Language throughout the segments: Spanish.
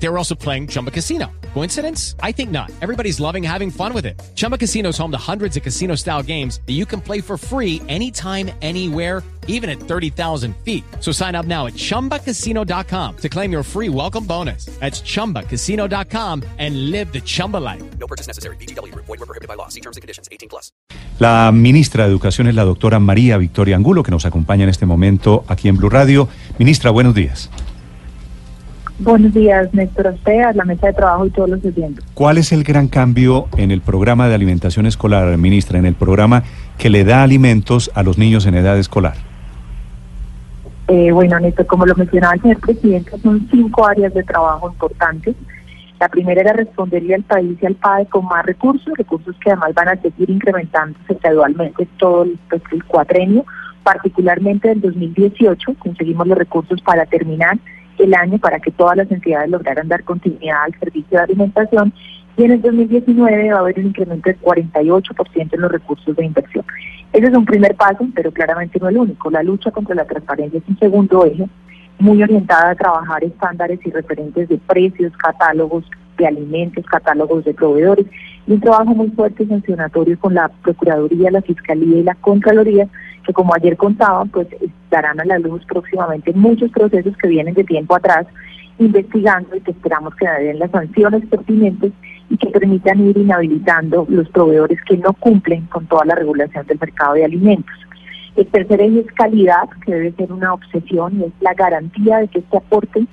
They were also playing Chumba Casino. Coincidence? I think not. Everybody's loving having fun with it. Chumba Casino is home to hundreds of casino style games that you can play for free anytime, anywhere, even at 30,000 feet. So sign up now at chumbacasino.com to claim your free welcome bonus. That's chumbacasino.com and live the Chumba life. No purchase necessary. BGW. Void were prohibited by law. See terms and conditions. 18 plus. La ministra de Educación es la doctora María Victoria Angulo, que nos acompaña en este momento aquí en Blue Radio. Ministra, buenos días. Buenos días, Néstor Ortega, la mesa de trabajo y todos los oyentes. ¿Cuál es el gran cambio en el programa de alimentación escolar, ministra, en el programa que le da alimentos a los niños en edad escolar? Eh, bueno, Néstor, como lo mencionaba el señor presidente, son cinco áreas de trabajo importantes. La primera era responderle al país y al PAE con más recursos, recursos que además van a seguir incrementándose gradualmente todo el, pues, el cuatrenio, particularmente en 2018 conseguimos los recursos para terminar el año para que todas las entidades lograran dar continuidad al servicio de alimentación y en el 2019 va a haber un incremento del 48% en los recursos de inversión. Ese es un primer paso, pero claramente no el único. La lucha contra la transparencia es un segundo eje, muy orientada a trabajar estándares y referentes de precios, catálogos de alimentos, catálogos de proveedores un trabajo muy fuerte y sancionatorio con la Procuraduría, la Fiscalía y la Contraloría que como ayer contaban, pues darán a la luz próximamente muchos procesos que vienen de tiempo atrás investigando y que esperamos que den las sanciones pertinentes y que permitan ir inhabilitando los proveedores que no cumplen con toda la regulación del mercado de alimentos. El tercer eje es calidad, que debe ser una obsesión y es la garantía de que este aporte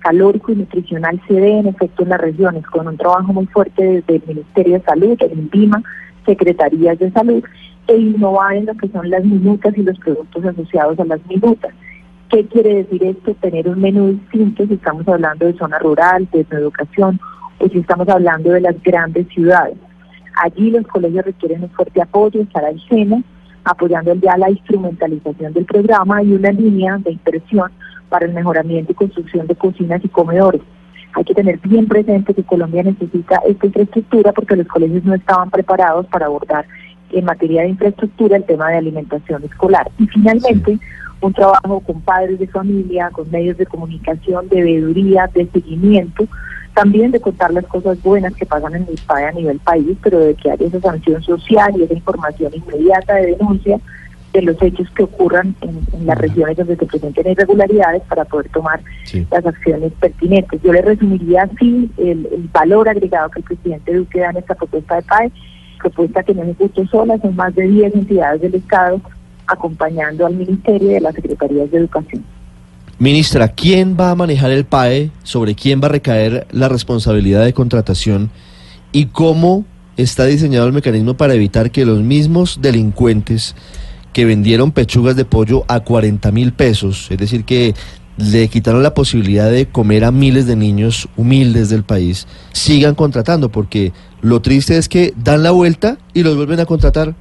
calórico y nutricional se dé en efecto en las regiones, con un trabajo muy fuerte desde el Ministerio de Salud, el INVIMA, Secretarías de Salud e innovar en lo que son las minutas y los productos asociados a las minutas. ¿Qué quiere decir esto? Tener un menú distinto si estamos hablando de zona rural, de educación o si estamos hablando de las grandes ciudades. Allí los colegios requieren un fuerte apoyo, estar al seno, apoyando ya la instrumentalización del programa y una línea de inversión para el mejoramiento y construcción de cocinas y comedores. Hay que tener bien presente que Colombia necesita esta infraestructura porque los colegios no estaban preparados para abordar en materia de infraestructura el tema de alimentación escolar. Y finalmente, un trabajo con padres de familia, con medios de comunicación, de veeduría, de seguimiento, también de contar las cosas buenas que pasan en mi país a nivel país, pero de que haya esa sanción social y esa información inmediata de denuncia de los hechos que ocurran en, las regiones donde se presenten irregularidades para poder tomar las acciones pertinentes. Yo le resumiría así el, el valor agregado que el presidente Duque da en esta propuesta de PAE propuesta que no ejecuto sola, son más de 10 entidades del Estado acompañando al Ministerio de las Secretarías de Educación. Ministra, ¿quién va a manejar el PAE? ¿Sobre quién va a recaer la responsabilidad de contratación? ¿Y cómo está diseñado el mecanismo para evitar que los mismos delincuentes que vendieron pechugas de pollo a 40 mil pesos, es decir, que le quitaron la posibilidad de comer a miles de niños humildes del país, sigan contratando, porque lo triste es que dan la vuelta y los vuelven a contratar.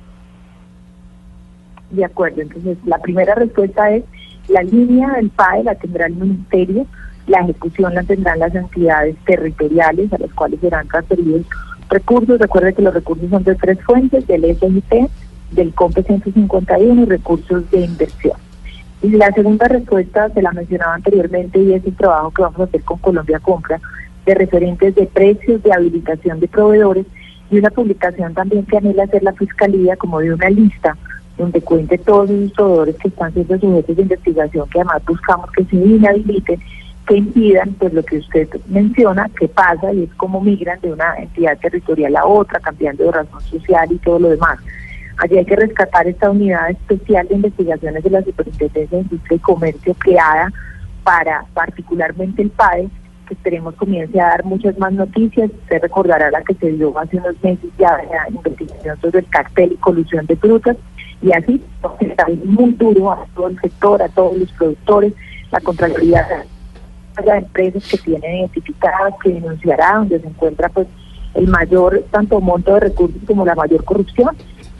De acuerdo, entonces la primera respuesta es la línea del PAE la tendrá el Ministerio, la ejecución la tendrán las entidades territoriales a las cuales serán transferidos recursos. Recuerde que los recursos son de tres fuentes, del SIT, del COMPE 151 y recursos de inversión. Y la segunda respuesta se la mencionaba anteriormente y es el trabajo que vamos a hacer con Colombia Compra de referentes de precios, de habilitación de proveedores y una publicación también que anhela hacer la Fiscalía como de una lista donde cuente todos los proveedores que están siendo sujetos de investigación que además buscamos que se inhabiliten, que impidan pues lo que usted menciona, que pasa y es como migran de una entidad territorial a otra, cambiando de razón social y todo lo demás. Allí hay que rescatar esta unidad especial de investigaciones de la Superintendencia de Industria y Comercio creada para particularmente el PAE, que esperemos comience a dar muchas más noticias. Usted recordará la que se dio hace unos meses ya la investigación sobre el cartel y colusión de frutas. Y así está muy duro a todo el sector, a todos los productores, la Contraloría de empresas que tienen identificadas, que denunciará, donde se encuentra pues el mayor tanto monto de recursos como la mayor corrupción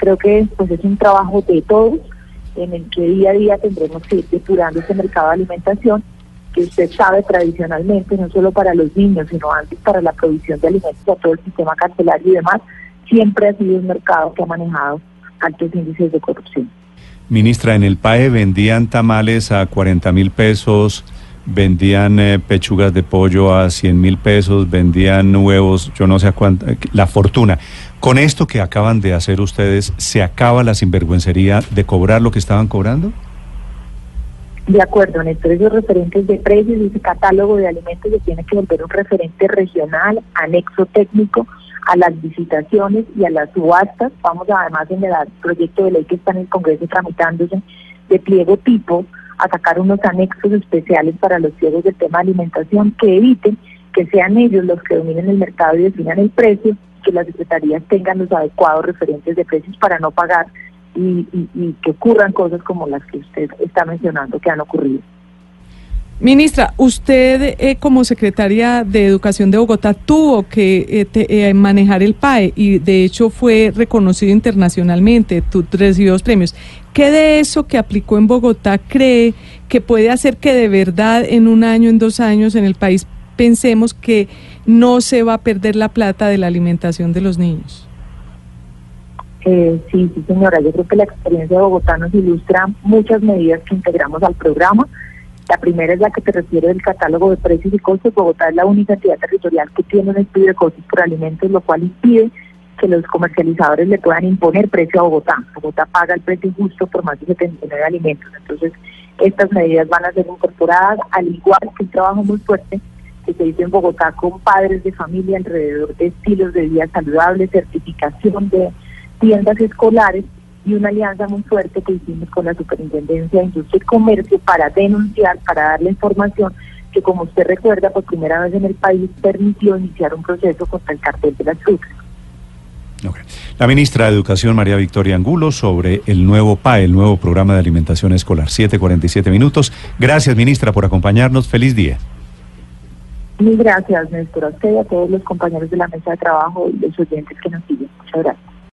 Creo que pues es un trabajo de todos en el que día a día tendremos que ir depurando ese mercado de alimentación que usted sabe tradicionalmente, no solo para los niños, sino antes para la provisión de alimentos a todo el sistema carcelario y demás, siempre ha sido un mercado que ha manejado altos índices de corrupción. Ministra, en el PAE vendían tamales a 40 mil pesos, vendían eh, pechugas de pollo a 100 mil pesos, vendían huevos, yo no sé a cuánto, la fortuna. Con esto que acaban de hacer ustedes, ¿se acaba la sinvergüencería de cobrar lo que estaban cobrando? De acuerdo, Néstor, esos referentes de precios ese catálogo de alimentos se tiene que volver un referente regional, anexo técnico a las visitaciones y a las subastas. Vamos además en el proyecto de ley que está en el Congreso tramitándose de pliego tipo a sacar unos anexos especiales para los pliegos del tema de alimentación que eviten que sean ellos los que dominen el mercado y definan el precio, que las secretarías tengan los adecuados referentes de precios para no pagar y, que ocurran cosas como las que usted está mencionando que han ocurrido. Ministra, usted eh, como secretaria de Educación de Bogotá tuvo que eh, eh, manejar el PAE y de hecho fue reconocido internacionalmente, tú recibió dos premios. ¿Qué de eso que aplicó en Bogotá cree que puede hacer que de verdad en un año, en dos años en el país pensemos que no se va a perder la plata de la alimentación de los niños? Eh, sí, sí, señora. Yo creo que la experiencia de Bogotá nos ilustra muchas medidas que integramos al programa. La primera es la que te refiere del catálogo de precios y costos. Bogotá es la única entidad territorial que tiene un estudio de costos por alimentos, lo cual impide que los comercializadores le puedan imponer precio a Bogotá. Bogotá paga el precio justo por más de 79 alimentos. Entonces, estas medidas van a ser incorporadas, al igual que un trabajo muy fuerte que se hizo en Bogotá con padres de familia alrededor de estilos de vida saludables, certificación de tiendas escolares y una alianza muy fuerte que hicimos con la Superintendencia de Industria y Comercio para denunciar, para darle información que como usted recuerda, por primera vez en el país permitió iniciar un proceso contra el cartel de las frutas. La ministra de Educación, María Victoria Angulo, sobre el nuevo PAE, el nuevo programa de alimentación escolar. 7.47 minutos. Gracias, ministra, por acompañarnos. Feliz día. Mil gracias, Néstor, a usted y a todos los compañeros de la mesa de trabajo y los oyentes que nos siguen. Muchas gracias.